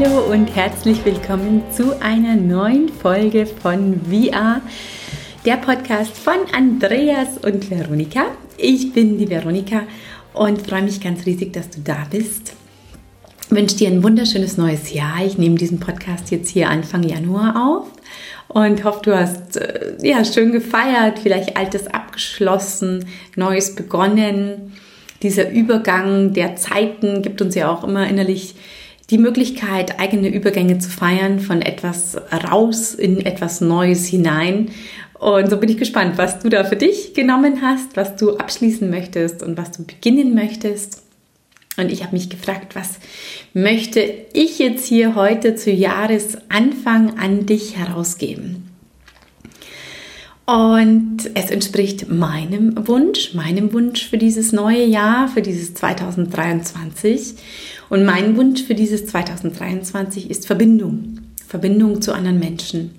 Hallo und herzlich willkommen zu einer neuen Folge von VR, der Podcast von Andreas und Veronika. Ich bin die Veronika und freue mich ganz riesig, dass du da bist. Ich wünsche dir ein wunderschönes neues Jahr. Ich nehme diesen Podcast jetzt hier Anfang Januar auf und hoffe, du hast äh, ja schön gefeiert, vielleicht Altes abgeschlossen, Neues begonnen. Dieser Übergang der Zeiten gibt uns ja auch immer innerlich die Möglichkeit, eigene Übergänge zu feiern, von etwas raus in etwas Neues hinein. Und so bin ich gespannt, was du da für dich genommen hast, was du abschließen möchtest und was du beginnen möchtest. Und ich habe mich gefragt, was möchte ich jetzt hier heute zu Jahresanfang an dich herausgeben? Und es entspricht meinem Wunsch, meinem Wunsch für dieses neue Jahr, für dieses 2023. Und mein Wunsch für dieses 2023 ist Verbindung. Verbindung zu anderen Menschen.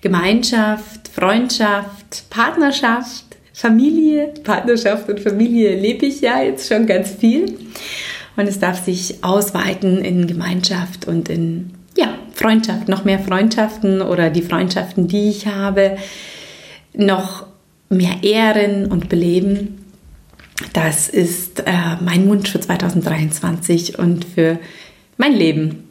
Gemeinschaft, Freundschaft, Partnerschaft, Familie. Partnerschaft und Familie lebe ich ja jetzt schon ganz viel. Und es darf sich ausweiten in Gemeinschaft und in ja, Freundschaft, noch mehr Freundschaften oder die Freundschaften, die ich habe, noch mehr ehren und beleben. Das ist äh, mein Wunsch für 2023 und für mein Leben,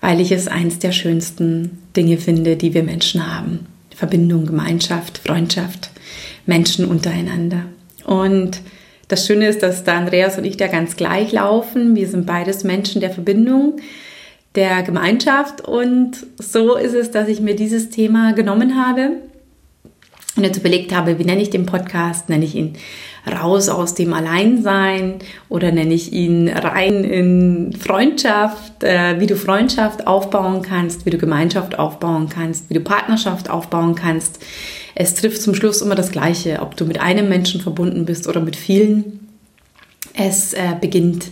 weil ich es eins der schönsten Dinge finde, die wir Menschen haben. Verbindung, Gemeinschaft, Freundschaft, Menschen untereinander. Und das Schöne ist, dass da Andreas und ich da ganz gleich laufen. Wir sind beides Menschen der Verbindung, der Gemeinschaft. Und so ist es, dass ich mir dieses Thema genommen habe und jetzt überlegt habe, wie nenne ich den Podcast? Nenne ich ihn raus aus dem Alleinsein oder nenne ich ihn rein in Freundschaft, äh, wie du Freundschaft aufbauen kannst, wie du Gemeinschaft aufbauen kannst, wie du Partnerschaft aufbauen kannst. Es trifft zum Schluss immer das Gleiche, ob du mit einem Menschen verbunden bist oder mit vielen. Es äh, beginnt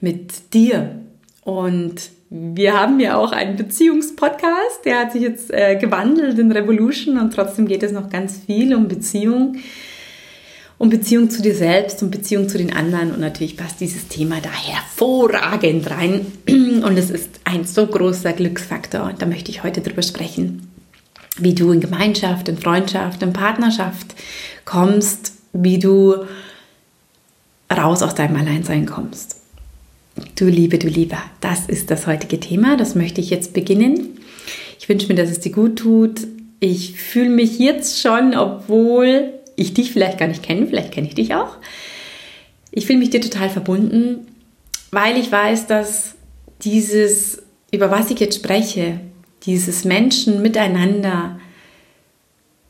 mit dir und wir haben ja auch einen Beziehungspodcast, der hat sich jetzt äh, gewandelt in Revolution und trotzdem geht es noch ganz viel um Beziehung, um Beziehung zu dir selbst, um Beziehung zu den anderen und natürlich passt dieses Thema da hervorragend rein und es ist ein so großer Glücksfaktor und da möchte ich heute drüber sprechen, wie du in Gemeinschaft, in Freundschaft, in Partnerschaft kommst, wie du raus aus deinem Alleinsein kommst. Du Liebe, du Lieber, das ist das heutige Thema. Das möchte ich jetzt beginnen. Ich wünsche mir, dass es dir gut tut. Ich fühle mich jetzt schon, obwohl ich dich vielleicht gar nicht kenne, vielleicht kenne ich dich auch. Ich fühle mich dir total verbunden, weil ich weiß, dass dieses, über was ich jetzt spreche, dieses Menschen miteinander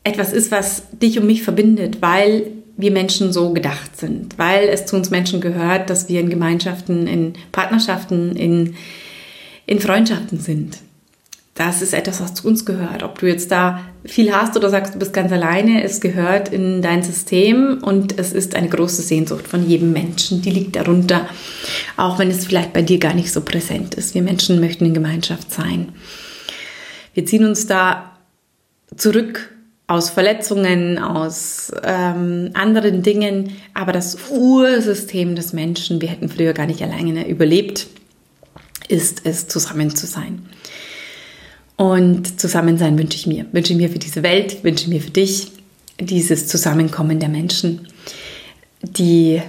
etwas ist, was dich und mich verbindet, weil wir Menschen so gedacht sind, weil es zu uns Menschen gehört, dass wir in Gemeinschaften, in Partnerschaften, in, in Freundschaften sind. Das ist etwas, was zu uns gehört. Ob du jetzt da viel hast oder sagst, du bist ganz alleine, es gehört in dein System und es ist eine große Sehnsucht von jedem Menschen, die liegt darunter, auch wenn es vielleicht bei dir gar nicht so präsent ist. Wir Menschen möchten in Gemeinschaft sein. Wir ziehen uns da zurück aus Verletzungen, aus ähm, anderen Dingen. Aber das Ursystem des Menschen, wir hätten früher gar nicht alleine überlebt, ist es, zusammen zu sein. Und Zusammensein wünsche ich mir. Wünsche ich mir für diese Welt, wünsche ich mir für dich dieses Zusammenkommen der Menschen, die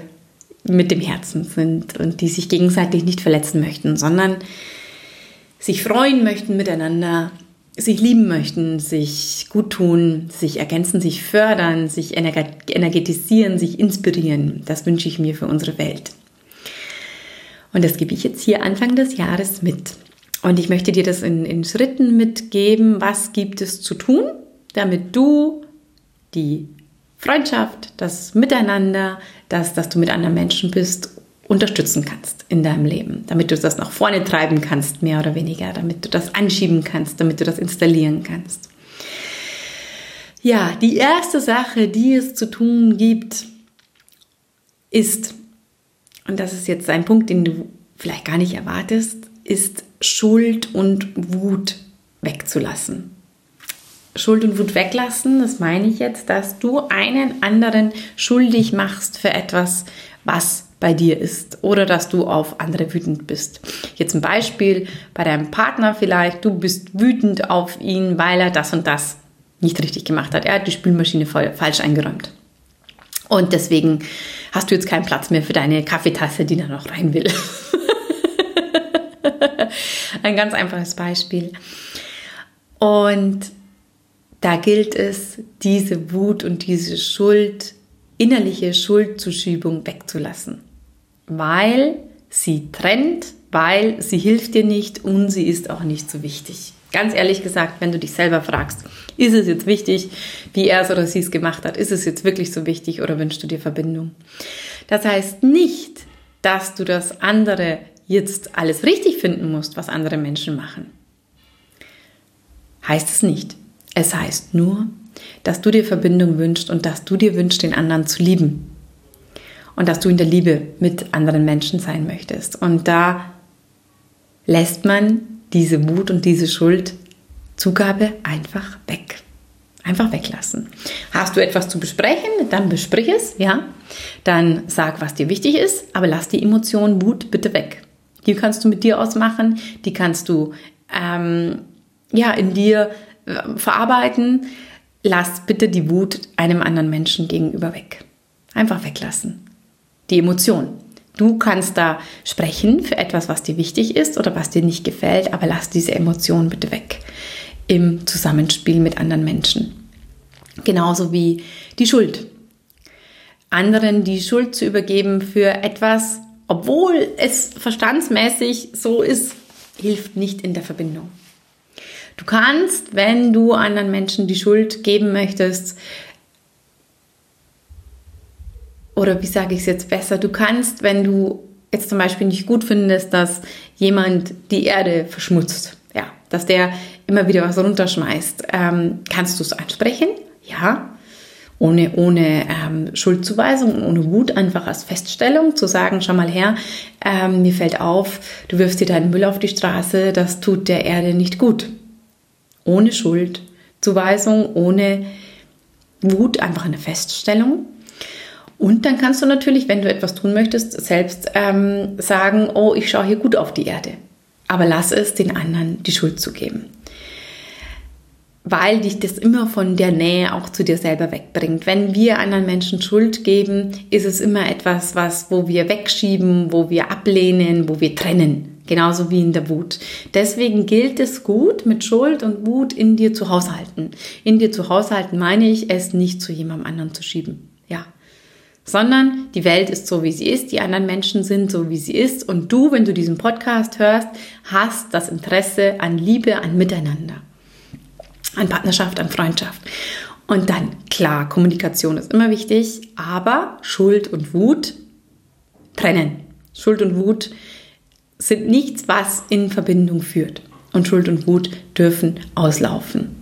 mit dem Herzen sind und die sich gegenseitig nicht verletzen möchten, sondern sich freuen möchten miteinander, sich lieben möchten, sich gut tun, sich ergänzen, sich fördern, sich energetisieren, sich inspirieren. Das wünsche ich mir für unsere Welt. Und das gebe ich jetzt hier Anfang des Jahres mit. Und ich möchte dir das in, in Schritten mitgeben. Was gibt es zu tun, damit du die Freundschaft, das Miteinander, das, dass du mit anderen Menschen bist unterstützen kannst in deinem Leben, damit du das nach vorne treiben kannst, mehr oder weniger, damit du das anschieben kannst, damit du das installieren kannst. Ja, die erste Sache, die es zu tun gibt, ist, und das ist jetzt ein Punkt, den du vielleicht gar nicht erwartest, ist Schuld und Wut wegzulassen. Schuld und Wut weglassen, das meine ich jetzt, dass du einen anderen schuldig machst für etwas, was bei dir ist oder dass du auf andere wütend bist. Jetzt ein Beispiel bei deinem Partner vielleicht, du bist wütend auf ihn, weil er das und das nicht richtig gemacht hat. Er hat die Spülmaschine voll, falsch eingeräumt. Und deswegen hast du jetzt keinen Platz mehr für deine Kaffeetasse, die da noch rein will. Ein ganz einfaches Beispiel. Und da gilt es, diese Wut und diese Schuld, innerliche Schuldzuschübung wegzulassen, weil sie trennt, weil sie hilft dir nicht und sie ist auch nicht so wichtig. Ganz ehrlich gesagt, wenn du dich selber fragst, ist es jetzt wichtig, wie er es oder sie es gemacht hat? Ist es jetzt wirklich so wichtig oder wünschst du dir Verbindung? Das heißt nicht, dass du das andere jetzt alles richtig finden musst, was andere Menschen machen. Heißt es nicht. Es heißt nur, dass du dir Verbindung wünschst und dass du dir wünschst, den anderen zu lieben. Und dass du in der Liebe mit anderen Menschen sein möchtest. Und da lässt man diese Wut und diese Schuldzugabe einfach weg. Einfach weglassen. Hast du etwas zu besprechen, dann besprich es, ja. Dann sag, was dir wichtig ist, aber lass die Emotion Wut bitte weg. Die kannst du mit dir ausmachen, die kannst du ähm, ja in dir äh, verarbeiten. Lass bitte die Wut einem anderen Menschen gegenüber weg. Einfach weglassen. Die Emotion. Du kannst da sprechen für etwas, was dir wichtig ist oder was dir nicht gefällt, aber lass diese Emotion bitte weg im Zusammenspiel mit anderen Menschen. Genauso wie die Schuld. Anderen die Schuld zu übergeben für etwas, obwohl es verstandsmäßig so ist, hilft nicht in der Verbindung. Du kannst, wenn du anderen Menschen die Schuld geben möchtest, oder wie sage ich es jetzt besser, du kannst, wenn du jetzt zum Beispiel nicht gut findest, dass jemand die Erde verschmutzt, ja, dass der immer wieder was runterschmeißt, ähm, kannst du es ansprechen, ja, ohne, ohne ähm, Schuldzuweisung, ohne Wut, einfach als Feststellung zu sagen, schau mal her, ähm, mir fällt auf, du wirfst dir deinen Müll auf die Straße, das tut der Erde nicht gut. Ohne Schuldzuweisung, ohne Wut, einfach eine Feststellung. Und dann kannst du natürlich, wenn du etwas tun möchtest, selbst ähm, sagen, oh, ich schaue hier gut auf die Erde. Aber lass es den anderen die Schuld zu geben weil dich das immer von der Nähe auch zu dir selber wegbringt. Wenn wir anderen Menschen Schuld geben, ist es immer etwas, was, wo wir wegschieben, wo wir ablehnen, wo wir trennen. Genauso wie in der Wut. Deswegen gilt es gut, mit Schuld und Wut in dir zu haushalten. In dir zu haushalten meine ich, es nicht zu jemandem anderen zu schieben. Sondern die Welt ist so, wie sie ist, die anderen Menschen sind so, wie sie ist und du, wenn du diesen Podcast hörst, hast das Interesse an Liebe, an Miteinander an Partnerschaft, an Freundschaft. Und dann, klar, Kommunikation ist immer wichtig, aber Schuld und Wut trennen. Schuld und Wut sind nichts, was in Verbindung führt. Und Schuld und Wut dürfen auslaufen.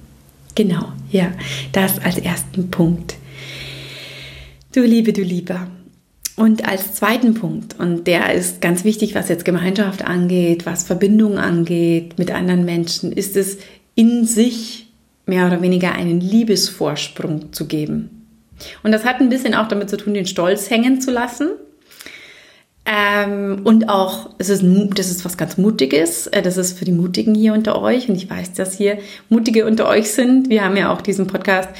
Genau, ja, das als ersten Punkt. Du Liebe, du Lieber. Und als zweiten Punkt, und der ist ganz wichtig, was jetzt Gemeinschaft angeht, was Verbindung angeht mit anderen Menschen, ist es in sich mehr oder weniger einen Liebesvorsprung zu geben. Und das hat ein bisschen auch damit zu tun, den Stolz hängen zu lassen. Ähm, und auch, es ist, das ist was ganz Mutiges. Äh, das ist für die Mutigen hier unter euch. Und ich weiß, dass hier Mutige unter euch sind. Wir haben ja auch diesen Podcast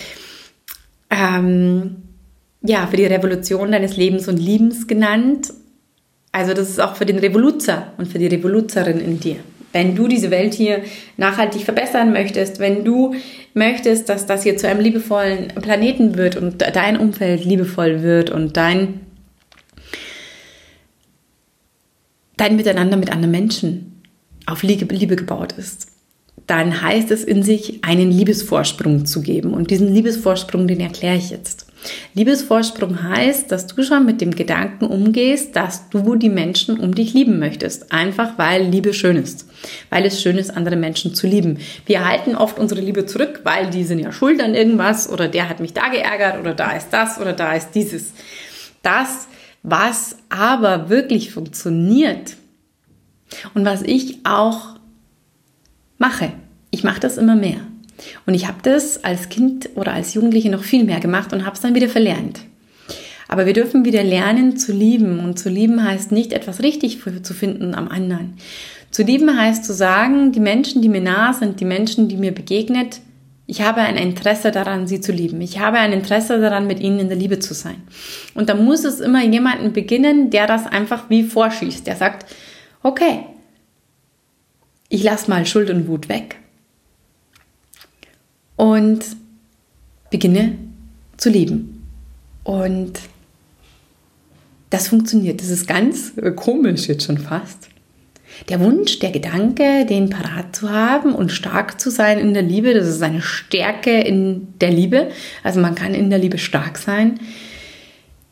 ähm, ja, für die Revolution deines Lebens und Liebens genannt. Also das ist auch für den Revoluzer und für die Revoluzerin in dir wenn du diese Welt hier nachhaltig verbessern möchtest, wenn du möchtest, dass das hier zu einem liebevollen Planeten wird und dein Umfeld liebevoll wird und dein, dein Miteinander mit anderen Menschen auf Liebe, Liebe gebaut ist, dann heißt es in sich, einen Liebesvorsprung zu geben. Und diesen Liebesvorsprung, den erkläre ich jetzt. Liebesvorsprung heißt, dass du schon mit dem Gedanken umgehst, dass du die Menschen um dich lieben möchtest. Einfach weil Liebe schön ist. Weil es schön ist, andere Menschen zu lieben. Wir halten oft unsere Liebe zurück, weil die sind ja schuld an irgendwas oder der hat mich da geärgert oder da ist das oder da ist dieses. Das, was aber wirklich funktioniert und was ich auch mache, ich mache das immer mehr und ich habe das als Kind oder als Jugendliche noch viel mehr gemacht und habe es dann wieder verlernt. Aber wir dürfen wieder lernen zu lieben. Und zu lieben heißt nicht etwas richtig zu finden am anderen. Zu lieben heißt zu sagen, die Menschen, die mir nah sind, die Menschen, die mir begegnet, ich habe ein Interesse daran, sie zu lieben. Ich habe ein Interesse daran, mit ihnen in der Liebe zu sein. Und da muss es immer jemanden beginnen, der das einfach wie vorschießt. Der sagt, okay, ich lasse mal Schuld und Wut weg und beginne zu lieben. Und das funktioniert. Das ist ganz komisch jetzt schon fast. Der Wunsch, der Gedanke, den parat zu haben und stark zu sein in der Liebe, das ist eine Stärke in der Liebe. Also man kann in der Liebe stark sein.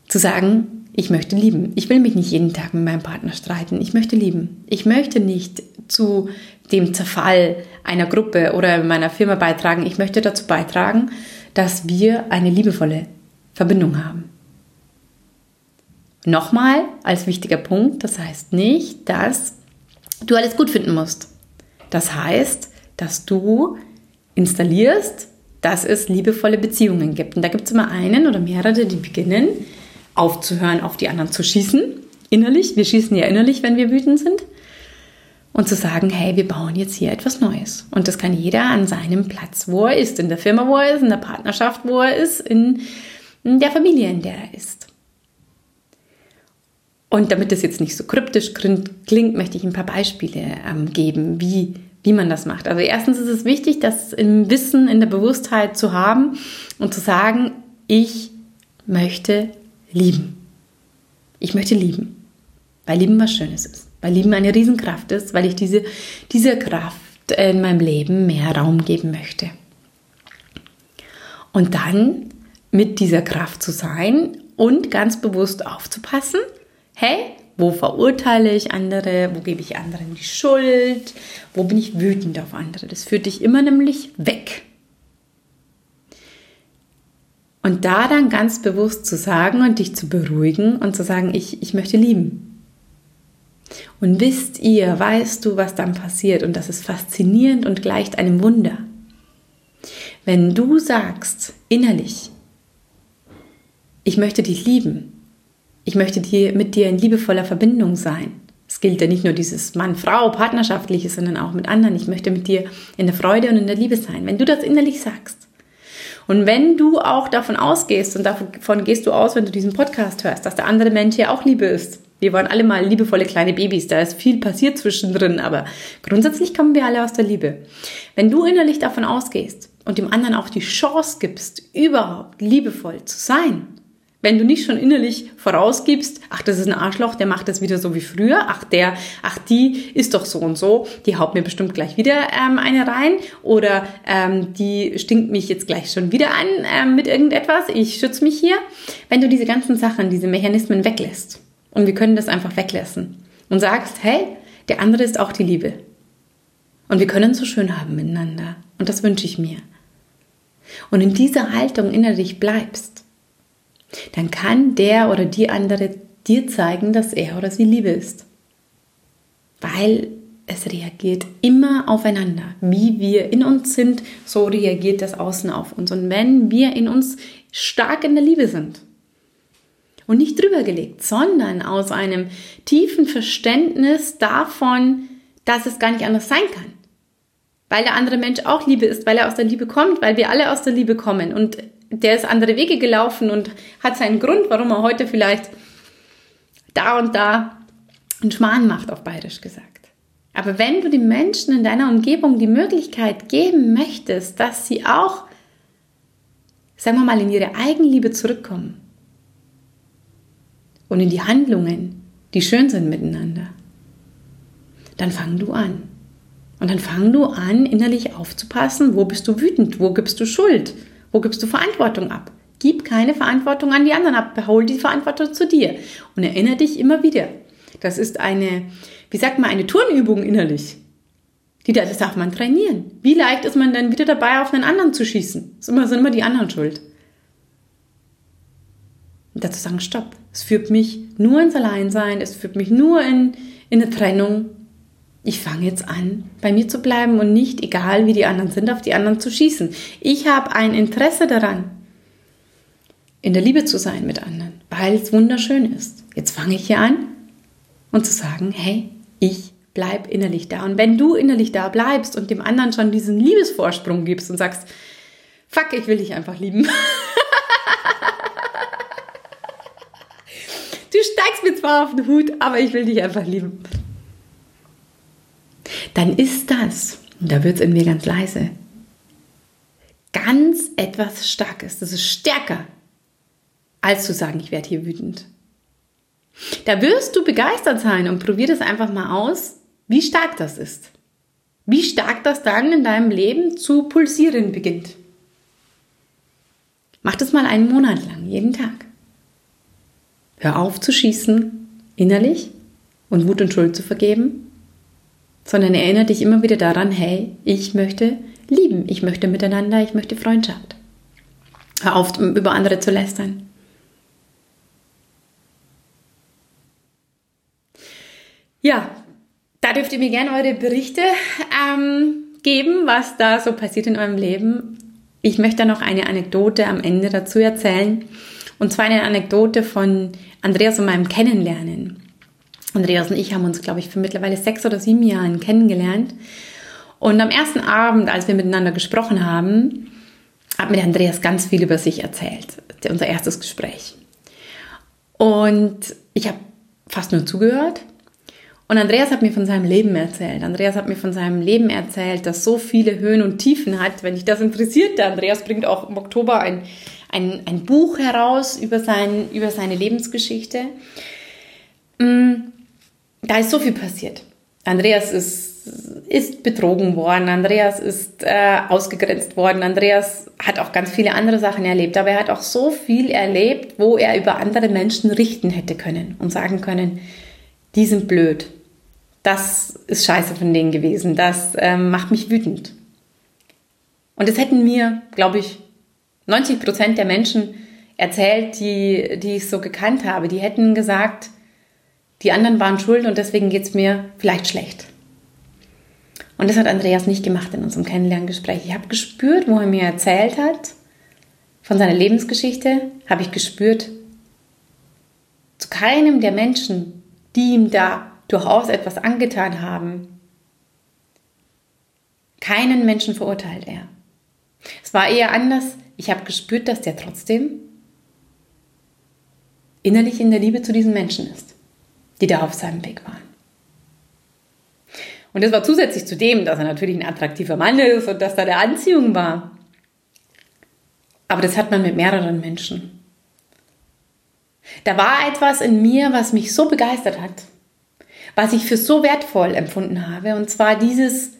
Zu sagen, ich möchte lieben. Ich will mich nicht jeden Tag mit meinem Partner streiten. Ich möchte lieben. Ich möchte nicht zu dem Zerfall einer Gruppe oder meiner Firma beitragen. Ich möchte dazu beitragen, dass wir eine liebevolle Verbindung haben. Nochmal als wichtiger Punkt, das heißt nicht, dass du alles gut finden musst. Das heißt, dass du installierst, dass es liebevolle Beziehungen gibt. Und da gibt es immer einen oder mehrere, die beginnen, aufzuhören, auf die anderen zu schießen. Innerlich, wir schießen ja innerlich, wenn wir wütend sind. Und zu sagen, hey, wir bauen jetzt hier etwas Neues. Und das kann jeder an seinem Platz, wo er ist, in der Firma, wo er ist, in der Partnerschaft, wo er ist, in, der Familie, in der er ist. Und damit das jetzt nicht so kryptisch klingt, möchte ich ein paar Beispiele ähm, geben, wie, wie man das macht. Also erstens ist es wichtig, das im Wissen, in der Bewusstheit zu haben und zu sagen, ich möchte lieben. Ich möchte lieben, weil Lieben was Schönes ist, weil Lieben eine Riesenkraft ist, weil ich diese, diese Kraft in meinem Leben mehr Raum geben möchte. Und dann mit dieser Kraft zu sein und ganz bewusst aufzupassen, hey, wo verurteile ich andere, wo gebe ich anderen die Schuld, wo bin ich wütend auf andere. Das führt dich immer nämlich weg. Und da dann ganz bewusst zu sagen und dich zu beruhigen und zu sagen, ich, ich möchte lieben. Und wisst ihr, weißt du, was dann passiert? Und das ist faszinierend und gleicht einem Wunder. Wenn du sagst innerlich, ich möchte dich lieben, ich möchte dir, mit dir in liebevoller Verbindung sein. Es gilt ja nicht nur dieses Mann-Frau, partnerschaftliche, sondern auch mit anderen. Ich möchte mit dir in der Freude und in der Liebe sein. Wenn du das innerlich sagst, und wenn du auch davon ausgehst, und davon gehst du aus, wenn du diesen Podcast hörst, dass der andere Mensch ja auch Liebe ist. Wir waren alle mal liebevolle kleine Babys, da ist viel passiert zwischendrin, aber grundsätzlich kommen wir alle aus der Liebe. Wenn du innerlich davon ausgehst und dem anderen auch die Chance gibst, überhaupt liebevoll zu sein, wenn du nicht schon innerlich vorausgibst, ach, das ist ein Arschloch, der macht das wieder so wie früher, ach, der, ach, die ist doch so und so, die haut mir bestimmt gleich wieder ähm, eine rein oder ähm, die stinkt mich jetzt gleich schon wieder an ähm, mit irgendetwas, ich schütze mich hier. Wenn du diese ganzen Sachen, diese Mechanismen weglässt und wir können das einfach weglassen und sagst, hey, der andere ist auch die Liebe und wir können es so schön haben miteinander und das wünsche ich mir. Und in dieser Haltung innerlich bleibst, dann kann der oder die andere dir zeigen, dass er oder sie Liebe ist. Weil es reagiert immer aufeinander. Wie wir in uns sind, so reagiert das Außen auf uns. Und wenn wir in uns stark in der Liebe sind und nicht drüber gelegt, sondern aus einem tiefen Verständnis davon, dass es gar nicht anders sein kann. Weil der andere Mensch auch Liebe ist, weil er aus der Liebe kommt, weil wir alle aus der Liebe kommen und der ist andere Wege gelaufen und hat seinen Grund, warum er heute vielleicht da und da einen Schmarrn macht, auf bayerisch gesagt. Aber wenn du den Menschen in deiner Umgebung die Möglichkeit geben möchtest, dass sie auch, sagen wir mal, in ihre Eigenliebe zurückkommen und in die Handlungen, die schön sind miteinander, dann fang du an. Und dann fang du an, innerlich aufzupassen, wo bist du wütend, wo gibst du Schuld, wo gibst du Verantwortung ab? Gib keine Verantwortung an die anderen ab, behol die Verantwortung zu dir und erinnere dich immer wieder. Das ist eine, wie sagt man, eine Turnübung innerlich. Die, das darf man trainieren. Wie leicht ist man dann wieder dabei, auf einen anderen zu schießen? Es sind immer die anderen schuld. Und dazu sagen, stopp. Es führt mich nur ins Alleinsein, es führt mich nur in, in eine Trennung ich fange jetzt an, bei mir zu bleiben und nicht, egal wie die anderen sind, auf die anderen zu schießen. Ich habe ein Interesse daran, in der Liebe zu sein mit anderen, weil es wunderschön ist. Jetzt fange ich hier an und zu sagen, hey, ich bleib innerlich da. Und wenn du innerlich da bleibst und dem anderen schon diesen Liebesvorsprung gibst und sagst, fuck, ich will dich einfach lieben. du steigst mir zwar auf den Hut, aber ich will dich einfach lieben. Dann ist das, und da wird es in mir ganz leise, ganz etwas Starkes. Das ist stärker, als zu sagen, ich werde hier wütend. Da wirst du begeistert sein und probier das einfach mal aus, wie stark das ist. Wie stark das dann in deinem Leben zu pulsieren beginnt. Mach das mal einen Monat lang, jeden Tag. Hör auf zu schießen, innerlich und Wut und Schuld zu vergeben, sondern erinnere dich immer wieder daran, hey, ich möchte lieben, ich möchte miteinander, ich möchte Freundschaft. Hör auf, über andere zu lästern. Ja, da dürft ihr mir gerne eure Berichte ähm, geben, was da so passiert in eurem Leben. Ich möchte noch eine Anekdote am Ende dazu erzählen. Und zwar eine Anekdote von Andreas und meinem Kennenlernen. Andreas und ich haben uns, glaube ich, für mittlerweile sechs oder sieben Jahren kennengelernt. Und am ersten Abend, als wir miteinander gesprochen haben, hat mir Andreas ganz viel über sich erzählt. Unser erstes Gespräch. Und ich habe fast nur zugehört und Andreas hat mir von seinem Leben erzählt. Andreas hat mir von seinem Leben erzählt, das so viele Höhen und Tiefen hat. Wenn dich das interessiert, der Andreas bringt auch im Oktober ein, ein, ein Buch heraus über, sein, über seine Lebensgeschichte. Mm, da ist so viel passiert. Andreas ist, ist betrogen worden, Andreas ist äh, ausgegrenzt worden, Andreas hat auch ganz viele andere Sachen erlebt, aber er hat auch so viel erlebt, wo er über andere Menschen richten hätte können und sagen können, die sind blöd, das ist scheiße von denen gewesen, das ähm, macht mich wütend. Und das hätten mir, glaube ich, 90 Prozent der Menschen erzählt, die, die ich so gekannt habe. Die hätten gesagt, die anderen waren schuld und deswegen geht es mir vielleicht schlecht. Und das hat Andreas nicht gemacht in unserem Kennenlerngespräch. Ich habe gespürt, wo er mir erzählt hat, von seiner Lebensgeschichte, habe ich gespürt, zu keinem der Menschen, die ihm da durchaus etwas angetan haben. Keinen Menschen verurteilt er. Es war eher anders. Ich habe gespürt, dass der trotzdem innerlich in der Liebe zu diesen Menschen ist, die da auf seinem Weg waren. Und das war zusätzlich zu dem, dass er natürlich ein attraktiver Mann ist und dass da der Anziehung war. Aber das hat man mit mehreren Menschen. Da war etwas in mir, was mich so begeistert hat, was ich für so wertvoll empfunden habe. Und zwar dieses,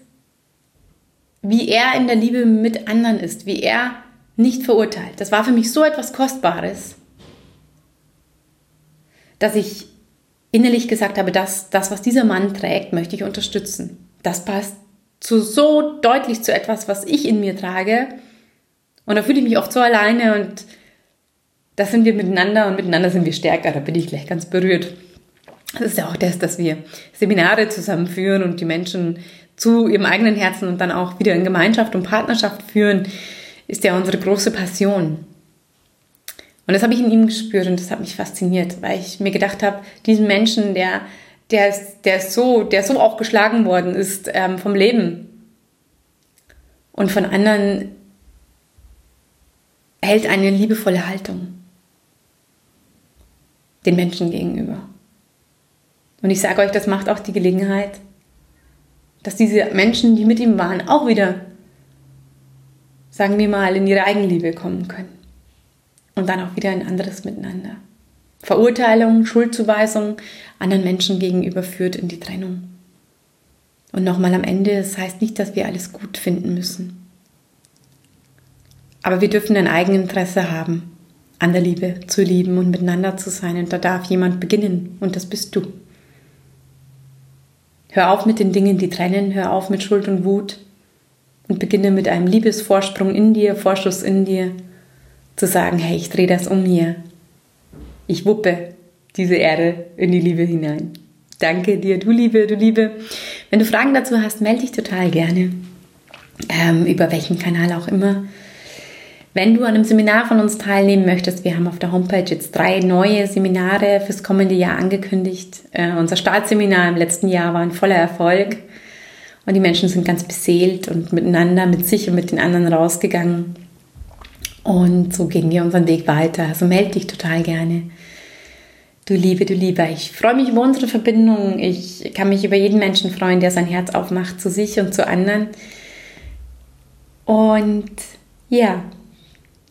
wie er in der Liebe mit anderen ist, wie er nicht verurteilt. Das war für mich so etwas Kostbares, dass ich innerlich gesagt habe, dass das, was dieser Mann trägt, möchte ich unterstützen. Das passt zu so deutlich zu etwas, was ich in mir trage. Und da fühle ich mich oft so alleine und da sind wir miteinander und miteinander sind wir stärker. Da bin ich gleich ganz berührt. Das ist ja auch das, dass wir Seminare zusammenführen und die Menschen zu ihrem eigenen Herzen und dann auch wieder in Gemeinschaft und Partnerschaft führen, ist ja unsere große Passion. Und das habe ich in ihm gespürt und das hat mich fasziniert, weil ich mir gedacht habe, diesen Menschen, der, der, ist, der, ist so, der so auch geschlagen worden ist ähm, vom Leben und von anderen, hält eine liebevolle Haltung den Menschen gegenüber. Und ich sage euch, das macht auch die Gelegenheit, dass diese Menschen, die mit ihm waren, auch wieder, sagen wir mal, in ihre Eigenliebe kommen können. Und dann auch wieder ein anderes Miteinander. Verurteilung, Schuldzuweisung anderen Menschen gegenüber führt in die Trennung. Und nochmal am Ende, es das heißt nicht, dass wir alles gut finden müssen. Aber wir dürfen ein Eigeninteresse haben, an der Liebe zu lieben und miteinander zu sein. Und da darf jemand beginnen. Und das bist du. Hör auf mit den Dingen, die trennen, hör auf mit Schuld und Wut und beginne mit einem Liebesvorsprung in dir, Vorschuss in dir, zu sagen, hey, ich drehe das um hier. Ich wuppe diese Erde in die Liebe hinein. Danke dir, du Liebe, du Liebe. Wenn du Fragen dazu hast, melde dich total gerne. Ähm, über welchen Kanal auch immer. Wenn du an einem Seminar von uns teilnehmen möchtest, wir haben auf der Homepage jetzt drei neue Seminare fürs kommende Jahr angekündigt. Äh, unser Startseminar im letzten Jahr war ein voller Erfolg und die Menschen sind ganz beseelt und miteinander, mit sich und mit den anderen rausgegangen. Und so gehen wir unseren Weg weiter. Also melde dich total gerne. Du Liebe, du Lieber, ich freue mich über unsere Verbindung. Ich kann mich über jeden Menschen freuen, der sein Herz aufmacht zu sich und zu anderen. Und ja,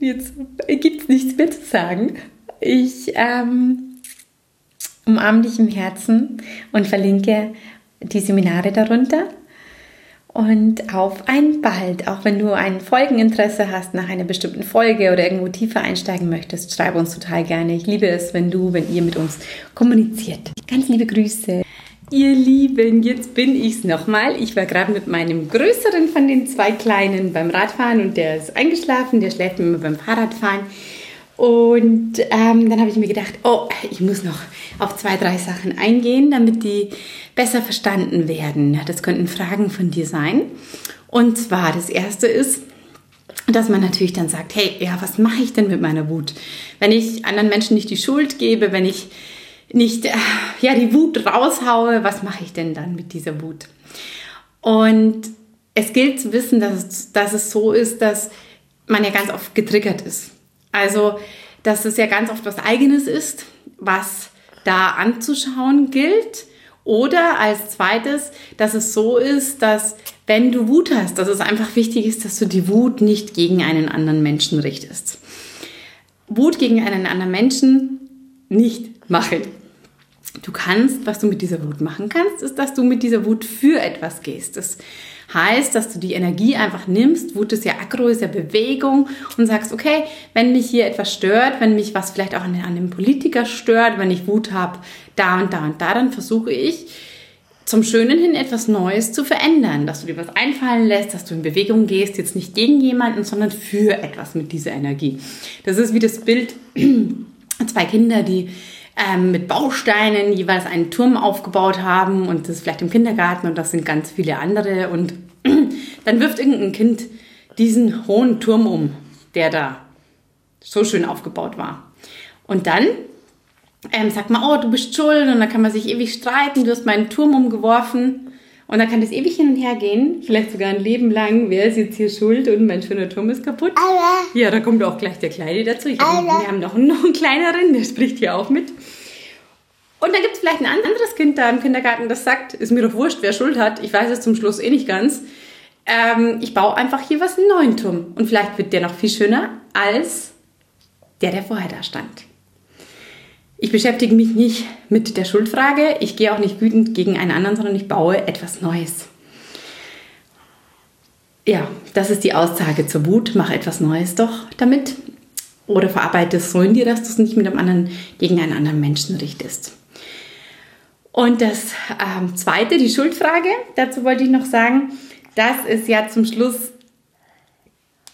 jetzt gibt es nichts mehr zu sagen. Ich ähm, umarme dich im Herzen und verlinke die Seminare darunter und auf ein bald. Auch wenn du ein Folgeninteresse hast nach einer bestimmten Folge oder irgendwo tiefer einsteigen möchtest, schreib uns total gerne. Ich liebe es, wenn du, wenn ihr mit uns kommuniziert. Ganz liebe Grüße. Ihr Lieben, jetzt bin ich's nochmal. Ich war gerade mit meinem größeren von den zwei Kleinen beim Radfahren und der ist eingeschlafen, der schläft immer beim Fahrradfahren. Und ähm, dann habe ich mir gedacht, oh, ich muss noch auf zwei, drei Sachen eingehen, damit die besser verstanden werden. Das könnten Fragen von dir sein. Und zwar, das erste ist, dass man natürlich dann sagt, hey, ja, was mache ich denn mit meiner Wut? Wenn ich anderen Menschen nicht die Schuld gebe, wenn ich nicht äh, ja, die Wut raushaue, was mache ich denn dann mit dieser Wut? Und es gilt zu wissen, dass dass es so ist, dass man ja ganz oft getriggert ist. Also, dass es ja ganz oft was Eigenes ist, was da anzuschauen gilt. Oder als zweites, dass es so ist, dass wenn du Wut hast, dass es einfach wichtig ist, dass du die Wut nicht gegen einen anderen Menschen richtest. Wut gegen einen anderen Menschen nicht machen. Du kannst, was du mit dieser Wut machen kannst, ist, dass du mit dieser Wut für etwas gehst. Das heißt, dass du die Energie einfach nimmst. Wut ist ja Aggro, ist ja Bewegung und sagst, okay, wenn mich hier etwas stört, wenn mich was vielleicht auch an einem Politiker stört, wenn ich Wut habe, da und da und da, dann versuche ich, zum Schönen hin etwas Neues zu verändern, dass du dir was einfallen lässt, dass du in Bewegung gehst, jetzt nicht gegen jemanden, sondern für etwas mit dieser Energie. Das ist wie das Bild zwei Kinder, die ähm, mit Bausteinen jeweils einen Turm aufgebaut haben und das ist vielleicht im Kindergarten und das sind ganz viele andere und dann wirft irgendein Kind diesen hohen Turm um, der da so schön aufgebaut war. Und dann ähm, sagt man, oh, du bist schuld und dann kann man sich ewig streiten, du hast meinen Turm umgeworfen und dann kann das ewig hin und her gehen, vielleicht sogar ein Leben lang. Wer ist jetzt hier schuld und mein schöner Turm ist kaputt? Ja, da kommt auch gleich der Kleine dazu. Hab, wir haben noch, noch einen kleineren, der spricht hier auch mit. Und dann gibt es vielleicht ein anderes Kind da im Kindergarten, das sagt, ist mir doch wurscht, wer Schuld hat. Ich weiß es zum Schluss eh nicht ganz. Ähm, ich baue einfach hier was einen neuen Turm. Und vielleicht wird der noch viel schöner als der, der vorher da stand. Ich beschäftige mich nicht mit der Schuldfrage, ich gehe auch nicht wütend gegen einen anderen, sondern ich baue etwas Neues. Ja, das ist die Aussage zur Wut. Mach etwas Neues doch damit. Oder verarbeite es so in dir, dass du es nicht mit einem anderen gegen einen anderen Menschen richtest. Und das ähm, zweite, die Schuldfrage. Dazu wollte ich noch sagen, dass es ja zum Schluss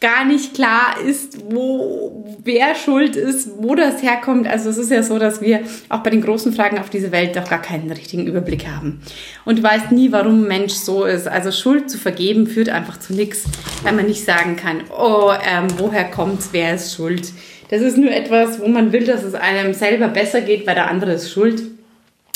gar nicht klar ist, wo wer schuld ist, wo das herkommt. Also es ist ja so, dass wir auch bei den großen Fragen auf diese Welt doch gar keinen richtigen Überblick haben. Und du weißt nie, warum ein Mensch so ist. Also Schuld zu vergeben führt einfach zu nichts, weil man nicht sagen kann, oh, ähm, woher kommt's, wer ist schuld. Das ist nur etwas, wo man will, dass es einem selber besser geht, weil der andere ist schuld.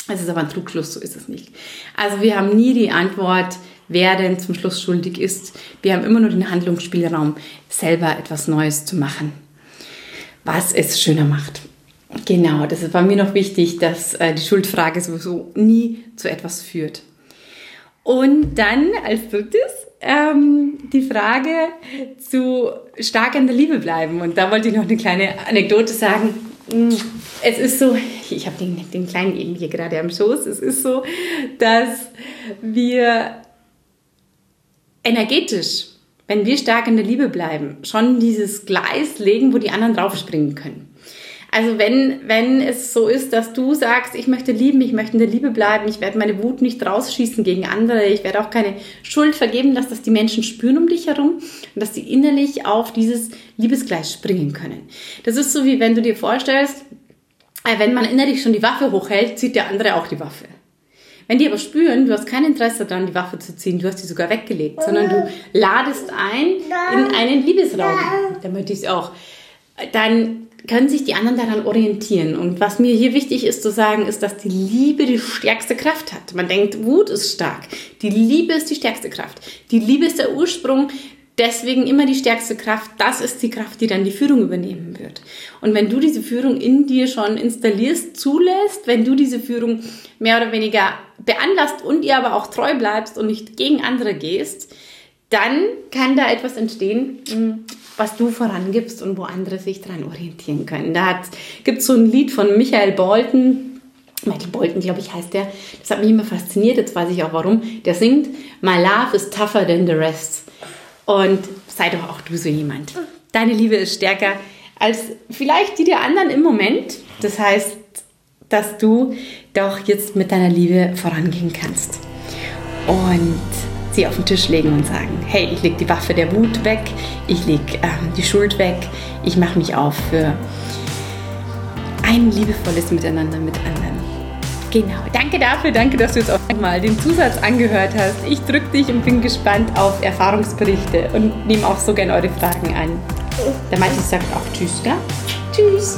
Es ist aber ein Trugschluss, so ist es nicht. Also wir haben nie die Antwort, wer denn zum Schluss schuldig ist. Wir haben immer nur den Handlungsspielraum, selber etwas Neues zu machen, was es schöner macht. Genau, das war mir noch wichtig, dass äh, die Schuldfrage sowieso nie zu etwas führt. Und dann als drittes ähm, die Frage zu stark in der Liebe bleiben. Und da wollte ich noch eine kleine Anekdote sagen. Mm, es ist so, ich habe den, den Kleinen eben hier gerade am Schoß, es ist so, dass wir energetisch, wenn wir stark in der Liebe bleiben, schon dieses Gleis legen, wo die anderen draufspringen können. Also wenn, wenn es so ist, dass du sagst, ich möchte lieben, ich möchte in der Liebe bleiben, ich werde meine Wut nicht rausschießen gegen andere, ich werde auch keine Schuld vergeben, dass das die Menschen spüren um dich herum und dass sie innerlich auf dieses Liebesgleis springen können. Das ist so wie wenn du dir vorstellst, äh, wenn man innerlich schon die Waffe hochhält, zieht der andere auch die Waffe. Wenn die aber spüren, du hast kein Interesse daran, die Waffe zu ziehen, du hast die sogar weggelegt, sondern du ladest ein in einen Liebesraum. damit ich es auch. Dann können sich die anderen daran orientieren. Und was mir hier wichtig ist zu sagen, ist, dass die Liebe die stärkste Kraft hat. Man denkt, Wut ist stark. Die Liebe ist die stärkste Kraft. Die Liebe ist der Ursprung. Deswegen immer die stärkste Kraft. Das ist die Kraft, die dann die Führung übernehmen wird. Und wenn du diese Führung in dir schon installierst, zulässt, wenn du diese Führung mehr oder weniger beanlasst und ihr aber auch treu bleibst und nicht gegen andere gehst, dann kann da etwas entstehen, hm, was du vorangibst und wo andere sich dran orientieren können. Da gibt es so ein Lied von Michael Bolton, Michael Bolton, glaube ich, heißt der. Das hat mich immer fasziniert, jetzt weiß ich auch warum. Der singt, My love is tougher than the rest. Und sei doch auch du so jemand. Deine Liebe ist stärker als vielleicht die der anderen im Moment. Das heißt, dass du doch jetzt mit deiner Liebe vorangehen kannst. Und sie auf den Tisch legen und sagen, hey, ich lege die Waffe der Wut weg, ich lege äh, die Schuld weg, ich mache mich auf für ein liebevolles Miteinander mit anderen. Genau, danke dafür, danke, dass du jetzt auch mal den Zusatz angehört hast. Ich drücke dich und bin gespannt auf Erfahrungsberichte und nehme auch so gerne eure Fragen an. Der Matthias sagt auch Tschüss, gell? Tschüss!